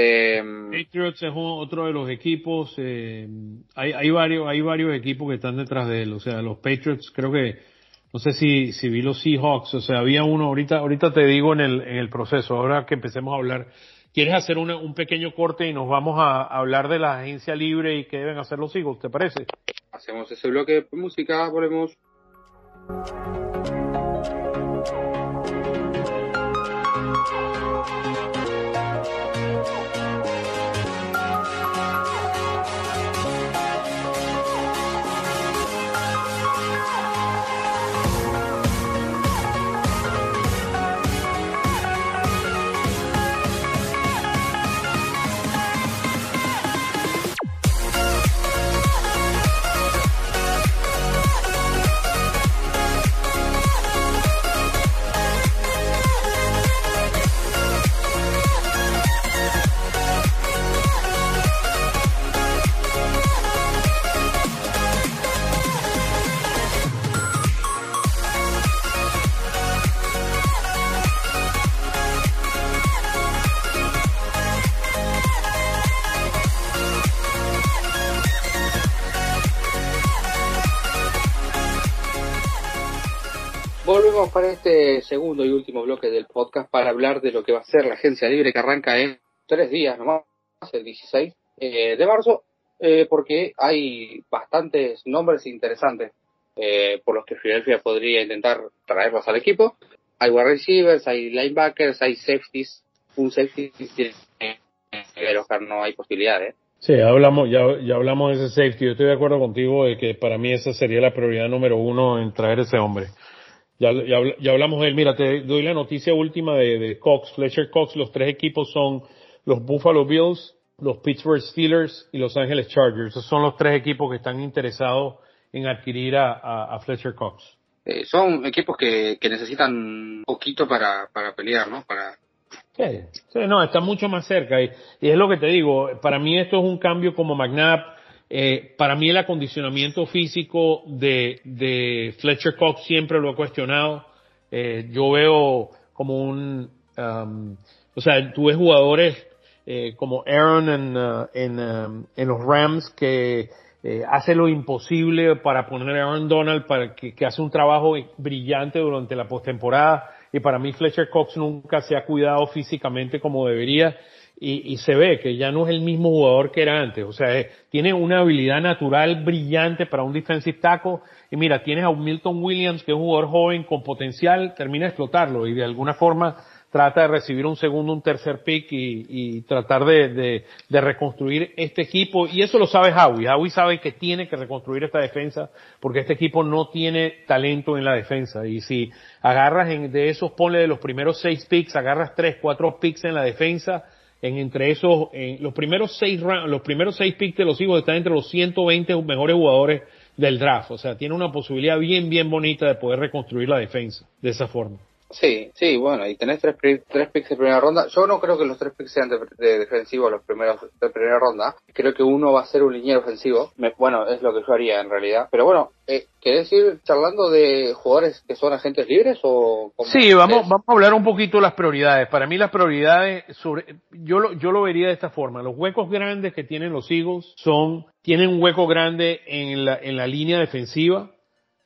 Eh, Patriots es otro de los equipos. Eh, hay, hay varios, hay varios equipos que están detrás de él. O sea, los Patriots creo que no sé si, si vi los Seahawks. O sea, había uno. Ahorita, ahorita te digo en el, en el proceso. Ahora que empecemos a hablar. ¿Quieres hacer un pequeño corte y nos vamos a, a hablar de la agencia libre y qué deben hacer los Eagles? ¿Te parece? Hacemos ese bloque de música, volvemos. Para este segundo y último bloque del podcast para hablar de lo que va a ser la agencia libre que arranca en tres días nomás, el 16 eh, de marzo, eh, porque hay bastantes nombres interesantes eh, por los que Philadelphia podría intentar traerlos al equipo. Hay wide receivers, hay linebackers, hay safeties. Un safety pero no hay posibilidades. Sí, hablamos, ya, ya hablamos de ese safety. Yo estoy de acuerdo contigo de que para mí esa sería la prioridad número uno en traer ese hombre. Ya, ya, ya, hablamos de él. Mira, te doy la noticia última de, de, Cox, Fletcher Cox. Los tres equipos son los Buffalo Bills, los Pittsburgh Steelers y los Angeles Chargers. Esos son los tres equipos que están interesados en adquirir a, a, a Fletcher Cox. Eh, son equipos que, que necesitan poquito para, para pelear, ¿no? Para... Sí, sí, no, está mucho más cerca. Y, y es lo que te digo, para mí esto es un cambio como McNabb eh, para mí el acondicionamiento físico de, de Fletcher Cox siempre lo he cuestionado. Eh, yo veo como un, um, o sea, tú ves jugadores eh, como Aaron en, uh, en, um, en, los Rams que eh, hace lo imposible para poner a Aaron Donald para que, que hace un trabajo brillante durante la postemporada y para mí Fletcher Cox nunca se ha cuidado físicamente como debería y, se ve que ya no es el mismo jugador que era antes. O sea, tiene una habilidad natural brillante para un defensive tackle. Y mira, tienes a Milton Williams, que es un jugador joven con potencial, termina de explotarlo y de alguna forma trata de recibir un segundo, un tercer pick y, tratar de, reconstruir este equipo. Y eso lo sabe Howie. Howie sabe que tiene que reconstruir esta defensa porque este equipo no tiene talento en la defensa. Y si agarras en, de esos, ponle de los primeros seis picks, agarras tres, cuatro picks en la defensa, en entre esos, en los primeros seis los primeros seis picks de los hijos están entre los 120 mejores jugadores del draft. O sea, tiene una posibilidad bien, bien bonita de poder reconstruir la defensa de esa forma. Sí, sí, bueno, y tenés tres, tres picks de primera ronda. Yo no creo que los tres picks sean de, defensivo los primeros de primera ronda. Creo que uno va a ser un liniero ofensivo. bueno, es lo que yo haría en realidad. Pero bueno, eh, ¿querés ir charlando de jugadores que son agentes libres o...? Sí, vamos, vamos a hablar un poquito de las prioridades. Para mí las prioridades, sobre, yo, lo, yo lo vería de esta forma. Los huecos grandes que tienen los Eagles son, tienen un hueco grande en la, en la línea defensiva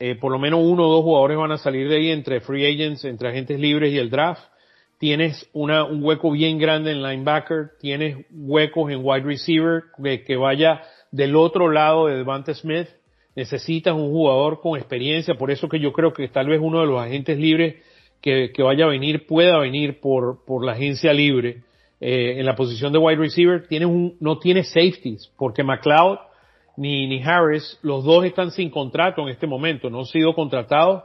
eh, por lo menos uno o dos jugadores van a salir de ahí entre free agents, entre agentes libres y el draft. Tienes una, un hueco bien grande en linebacker, tienes huecos en wide receiver que vaya del otro lado de Devante Smith. Necesitas un jugador con experiencia, por eso que yo creo que tal vez uno de los agentes libres que, que vaya a venir pueda venir por, por la agencia libre eh, en la posición de wide receiver. Tienes un, no tienes safeties, porque McLeod ni, ni Harris, los dos están sin contrato en este momento, no han sido contratados.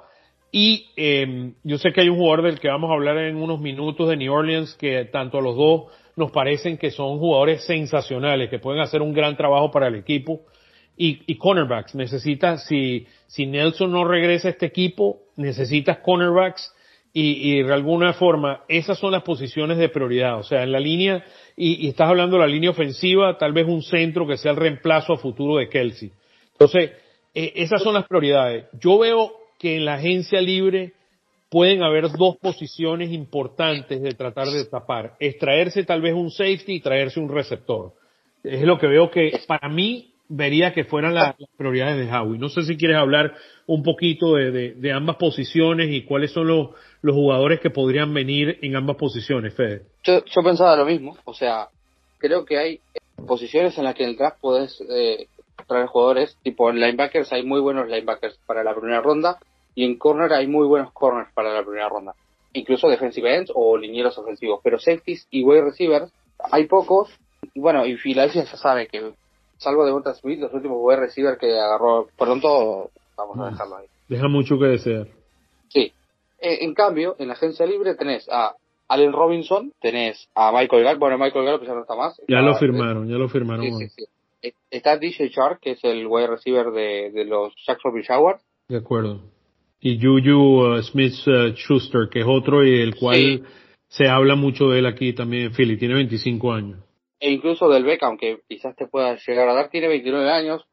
Y eh, yo sé que hay un jugador del que vamos a hablar en unos minutos de New Orleans que tanto a los dos nos parecen que son jugadores sensacionales, que pueden hacer un gran trabajo para el equipo. Y, y cornerbacks, necesitas, si, si Nelson no regresa a este equipo, necesitas cornerbacks y, y de alguna forma esas son las posiciones de prioridad. O sea, en la línea y, estás hablando de la línea ofensiva, tal vez un centro que sea el reemplazo a futuro de Kelsey. Entonces, eh, esas son las prioridades. Yo veo que en la agencia libre pueden haber dos posiciones importantes de tratar de tapar. Extraerse tal vez un safety y traerse un receptor. Es lo que veo que para mí vería que fueran las, prioridades de Howie. No sé si quieres hablar un poquito de, ambas posiciones y cuáles son los, jugadores que podrían venir en ambas posiciones, Fede. Yo, yo pensaba lo mismo, o sea, creo que hay posiciones en las que en el draft puedes eh, traer jugadores, tipo en linebackers hay muy buenos linebackers para la primera ronda y en corner hay muy buenos corners para la primera ronda, incluso defensive ends o linieros ofensivos, pero safeties y wide receivers hay pocos, bueno, y Philadelphia ya sabe que salvo de Monta Smith, los últimos wide receiver que agarró pronto, vamos a mm. dejarlo ahí. Deja mucho que desear. Sí. Eh, en cambio, en la agencia libre tenés a Allen Robinson, tenés a Michael Gallup, bueno, Michael Gallup ya no está más. Ya lo firmaron, ya lo firmaron. Sí, sí, sí. Está DJ Shark, que es el wide receiver de, de los Jacksonville Jaguars. De acuerdo. Y Juju uh, Smith uh, Schuster, que es otro y el cual se habla mucho de él aquí también en Philly, tiene 25 años e incluso del Beck, aunque quizás te pueda llegar a dar, tiene 29 años.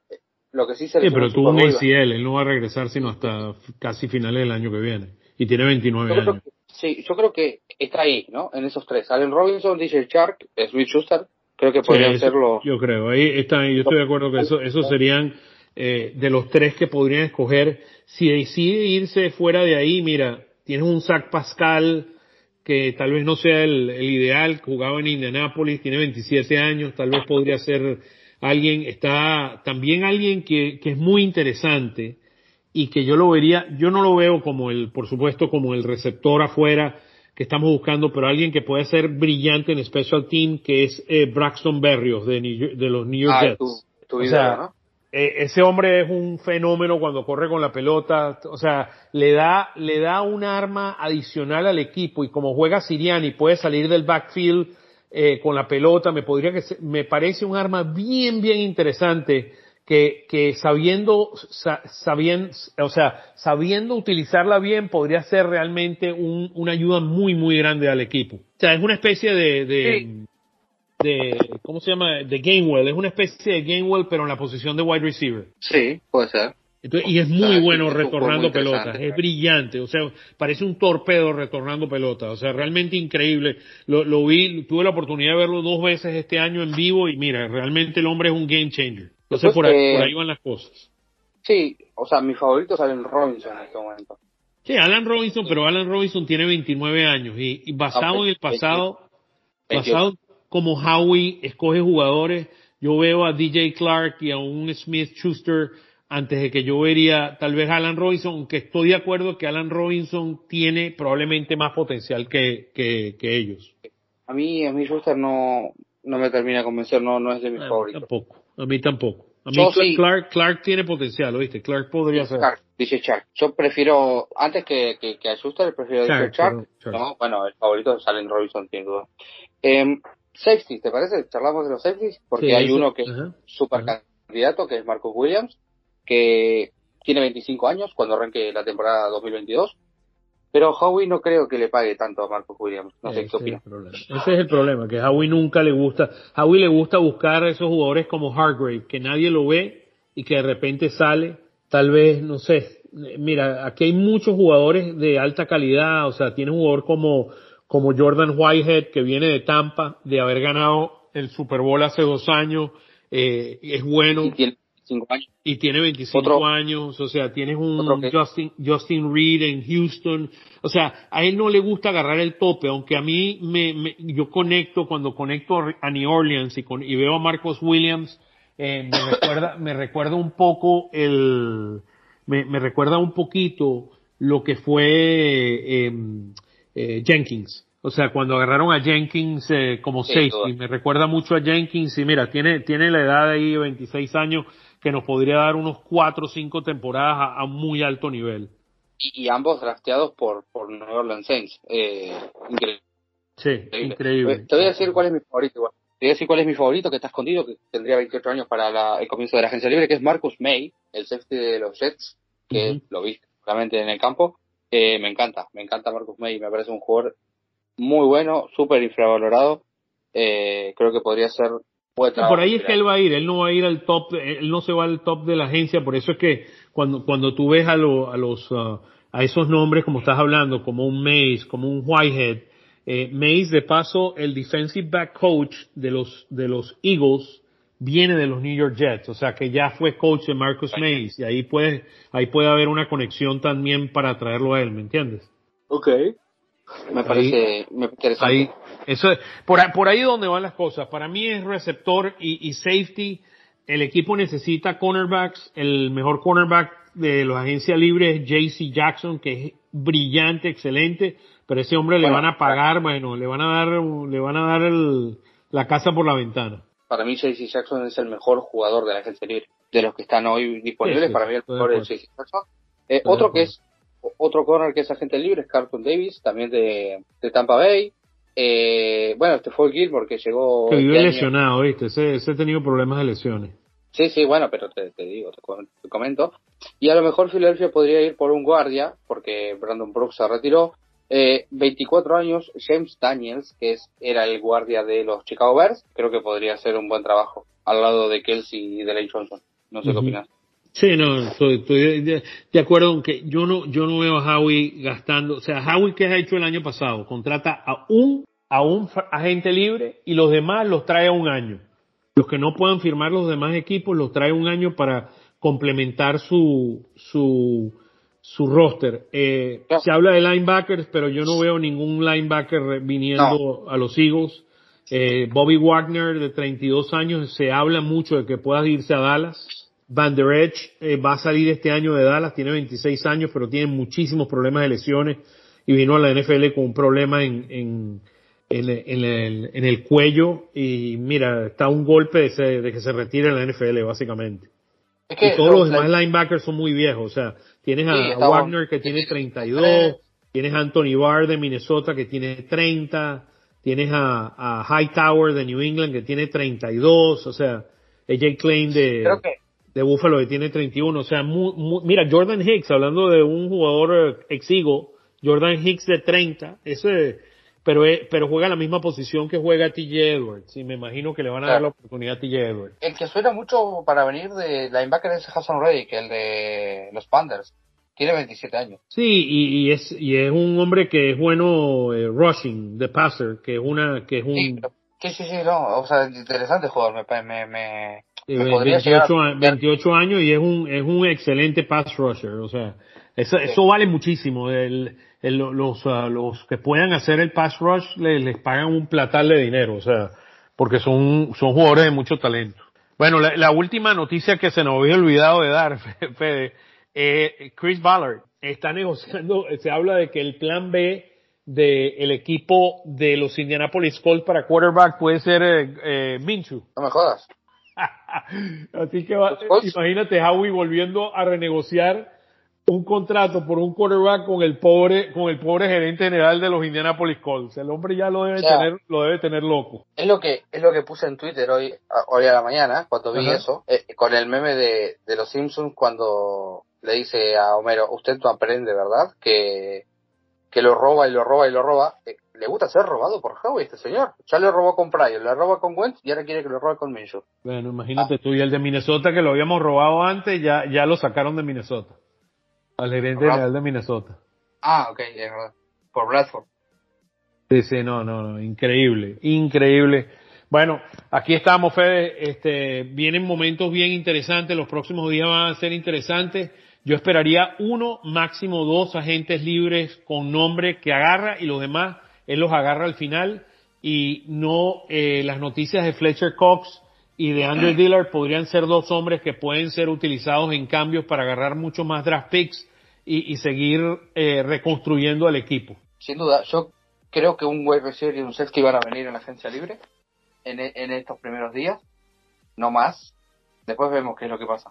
Lo que sí se Sí, pero tuvo un ACL, él no va a regresar sino hasta casi finales del año que viene. Y tiene 29 años. sí, yo creo que está ahí, ¿no? En esos tres. Allen Robinson, DJ Shark, Smith Schuster, creo que podrían ser los... Yo creo, ahí está, yo estoy de acuerdo que eso, esos serían eh, de los tres que podrían escoger. Si decide irse fuera de ahí, mira, tienes un Zach Pascal, que tal vez no sea el, ideal, jugaba en Indianápolis, tiene 27 años, tal vez podría ser alguien, está también alguien que, que es muy interesante y que yo lo vería, yo no lo veo como el, por supuesto, como el receptor afuera que estamos buscando, pero alguien que puede ser brillante en Special Team, que es eh, Braxton Berrios de, de los New York ah, Jets. Tu, idea, ¿no? Eh, ese hombre es un fenómeno cuando corre con la pelota, o sea, le da, le da un arma adicional al equipo y como juega Siriani puede salir del backfield eh, con la pelota, me podría que me parece un arma bien, bien interesante que, que sabiendo, sabiendo, o sea, sabiendo utilizarla bien podría ser realmente un, una ayuda muy, muy grande al equipo. O sea, es una especie de, de de, ¿cómo se llama? De Gainwell. Es una especie de Gainwell, pero en la posición de wide receiver. Sí, puede ser. y es muy bueno retornando pelotas, es brillante, o sea, parece un torpedo retornando pelotas, o sea, realmente increíble. Lo, lo vi, tuve la oportunidad de verlo dos veces este año en vivo y mira, realmente el hombre es un game changer. Entonces por ahí, por ahí van las cosas. Sí, o sea, mi favorito es Alan Robinson en este momento. Sí, Alan Robinson, pero Alan Robinson tiene 29 años y, basado en el pasado, basado, como Howie escoge jugadores. Yo veo a DJ Clark y a un Smith Schuster antes de que yo vería tal vez Alan Robinson, aunque estoy de acuerdo que Alan Robinson tiene probablemente más potencial que, que, que ellos. A mí, a mí Schuster no, no me termina de convencer, no, no es de mis a favoritos. Tampoco, a mí tampoco. A mí Yo Clark, sí. Clark, Clark tiene potencial, ¿oíste? Clark podría ser. Shark, dice Shark. Yo prefiero, antes que, que, que a Schuster, prefiero Shark. No, bueno, el favorito es Allen Robinson, sin duda. Eh, safety, ¿te parece? Charlamos de los safeties, porque Sí, hay uno que es super candidato, que es Marcus Williams, que tiene 25 años cuando arranque la temporada 2022. Pero Howie no creo que le pague tanto a Marcus Williams. No sé Ese qué es opinas. problema. Ese es el problema, que a Howie nunca le gusta. Howie le gusta buscar a esos jugadores como Hargrave, que nadie lo ve y que de repente sale, tal vez, no sé. Mira, aquí hay muchos jugadores de alta calidad, o sea, tiene un jugador como, como Jordan Whitehead, que viene de Tampa, de haber ganado el Super Bowl hace dos años, eh, es bueno. Y tiene 5 años. y tiene 25 Otro- años, o sea, tienes un que- Justin, Justin Reed en Houston, o sea, a él no le gusta agarrar el tope, aunque a mí me, me- yo conecto, cuando conecto a New Orleans y, con, y veo a Marcos Williams, eh, me <coughs> recuerda, me recuerda un poco el, me, me recuerda un poquito lo que fue eh, eh, Jenkins. O sea, cuando agarraron a Jenkins eh, como Sí, safety, todo. me recuerda mucho a Jenkins y mira, tiene, tiene la edad de ahí, 26 años, que nos podría dar unos 4 o 5 temporadas a, a muy alto nivel. Y, y ambos drafteados por, por New Orleans Saints. Eh, increíble. Sí, increíble. Te voy a decir cuál es mi favorito igual. Te voy a decir cuál es mi favorito que está escondido, que tendría 28 años para la- el comienzo de la agencia libre, que es Marcus May, el safety de los Jets, que lo viste seguramente en el campo. Eh, me encanta, me encanta Marcus May, me parece un jugador muy bueno, súper infravalorado. Eh, creo que podría ser por ahí es que él va a ir, él no va a ir al top, él no se va al top de la agencia, por eso es que cuando, cuando tú ves a, lo- a los, ah, a esos nombres como estás hablando, como un Mays, como un Whitehead, eh, Mays de paso, el defensive back coach de los, de los Eagles viene de los New York Jets, o sea que ya fue coach de Marcus Mays y ahí puede, ahí puede haber una conexión también para traerlo a él, ¿me entiendes? Ok. Me parece me interesante. Ahí, eso es, por, ahí- por ahí donde van las cosas. Para mí es receptor y, y safety. El equipo necesita cornerbacks. El mejor cornerback de los agencias libres es JC Jackson, que es brillante, excelente. Pero ese hombre le van a pagar, bueno, le van a dar, le van a dar el, la casa por la ventana. Para mí, JC Jackson es el mejor jugador de la agencia libre. De los que están hoy disponibles, Sí, sí, para mí el mejor es. JC Jackson. Eh, otro que es otro corner que es agente libre es Carlton Davis, también de, de Tampa Bay. Eh, bueno, este fue Gilmore que llegó. Que este lesionado, ¿viste? Ese ha tenido problemas de lesiones. Sí, sí, bueno, pero te, te digo, te comento. Y a lo mejor Filadelfia podría ir por un guardia, porque Brandon Brooks se retiró. Eh, 24 años, James Daniels, que es, era el guardia de los Chicago Bears, creo que podría hacer un buen trabajo al lado de Kelsey y de Lane Johnson. No sé qué opinas. Sí, no, estoy, estoy de, de acuerdo aunque yo no, yo no veo a Howie gastando, o sea, Howie que ha hecho el año pasado, contrata a un, a un agente libre y los demás los trae a un año. Los que no puedan firmar los demás equipos los trae un año para complementar su, su, su roster. Eh. Se habla de linebackers, pero yo no veo ningún linebacker viniendo a los Eagles. Eh, Bobby Wagner de 32 años, se habla mucho de que pueda irse a Dallas. Van Der Esch eh, va a salir este año de Dallas, tiene 26 años, pero tiene muchísimos problemas de lesiones y vino a la NFL con un problema en, en, en, en el, en el cuello y mira, está un golpe de, se- de que se retire en la NFL básicamente. Es Y todos los los- demás linebackers son muy viejos, o sea, tienes a, Sí, Wagner que tiene Sí, 32, tienes a Anthony Barr de Minnesota que tiene 30, tienes a, a Hightower de New England que tiene 32, o sea, AJ Klein de, creo que de Buffalo que tiene 31. O sea, mu- mu- mira, Jordan Hicks, hablando de un jugador eh, exigo, Jordan Hicks de 30, ese, pero, eh, pero juega la misma posición que juega TJ Edwards. Y me imagino que le van a dar la oportunidad a TJ Edwards. el que suena mucho para venir de linebacker es Hassan Reddick, el de los Panthers. Tiene 27 años. Sí, y, y es, y es un hombre que es bueno eh, rushing, de passer, que es una, que es un, Sí, sí, sí, sí, no, o sea, interesante jugador, me, me, me, eh, me podría llegar 28, a- a- 28 años y es un, es un excelente pass rusher. O sea, eso, eso vale muchísimo. El, el- los, ah, los que puedan hacer el pass rush le- les pagan un platal de dinero. O sea, porque son, son jugadores de mucho talento. Bueno, la, última noticia que se nos había olvidado de dar, <laughs> Fede, eh, Chris Ballard está negociando, se habla de que el plan B del equipo de los Indianapolis Colts para quarterback puede ser eh, eh Minshew. No me jodas. <laughs> Así que imagínate Howie volviendo a renegociar un contrato por un quarterback con el pobre con el pobre gerente general de los Indianapolis Colts. El hombre ya lo debe tener lo debe tener loco. Es lo que es lo que puse en Twitter hoy hoy a la mañana cuando vi eso eh, con el meme de, de los Simpsons cuando le dice a Homero, usted no aprende, ¿verdad? Que que lo roba y lo roba y lo roba. Eh, le gusta ser robado por Howie este señor. Ya le robó con Pryor, le roba con Wentz y ahora quiere que lo robe con Minshew. Bueno, imagínate tú y el de Minnesota que lo habíamos robado antes, ya, ya lo sacaron de Minnesota. Al gerente general de Minnesota. Ah, ok, es verdad. Por Bradford. Sí, sí, no, no, no, increíble, increíble. Bueno, aquí estamos, Fede, este, vienen momentos bien interesantes, los próximos días van a ser interesantes. Yo esperaría uno, máximo dos agentes libres con nombre que agarra y los demás él los agarra al final y no eh, las noticias de Fletcher Cox y de Andrew <clears throat> Dillard podrían ser dos hombres que pueden ser utilizados en cambios para agarrar mucho más draft picks y, seguir eh, reconstruyendo al equipo. Sin duda, yo creo que un wide receiver y un safety van a venir en la agencia libre en, en estos primeros días, no más. Después vemos qué es lo que pasa.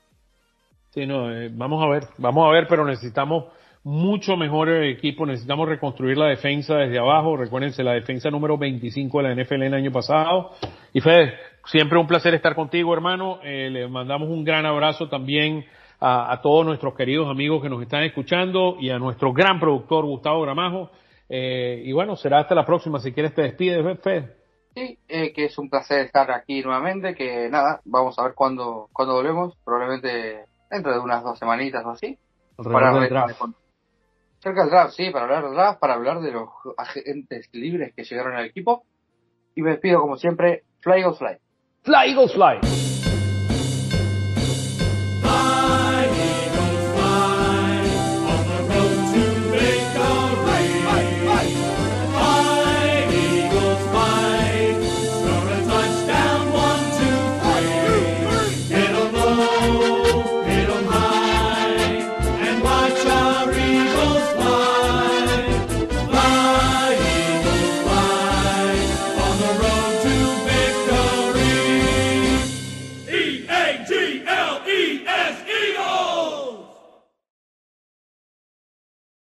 Sí, no, eh, vamos a ver, vamos a ver, pero necesitamos mucho mejor equipo. Necesitamos reconstruir la defensa desde abajo. Recuérdense, la defensa número 25 de la NFL en el año pasado. Y Fede, siempre un placer estar contigo, hermano. Eh, le mandamos un gran abrazo también a, todos nuestros queridos amigos que nos están escuchando y a nuestro gran productor Gustavo Gramajo. Eh, y bueno, será hasta la próxima. Si quieres, te despides, Fede. Sí, eh, que es un placer estar aquí nuevamente. Que nada, vamos a ver cuándo, cuándo volvemos. Probablemente dentro de unas dos semanitas o así. Para Cerca del draft, sí, para hablar del draft, para hablar de los agentes libres que llegaron al equipo. Y me despido como siempre, Fly Eagles Fly. Fly Eagles Fly.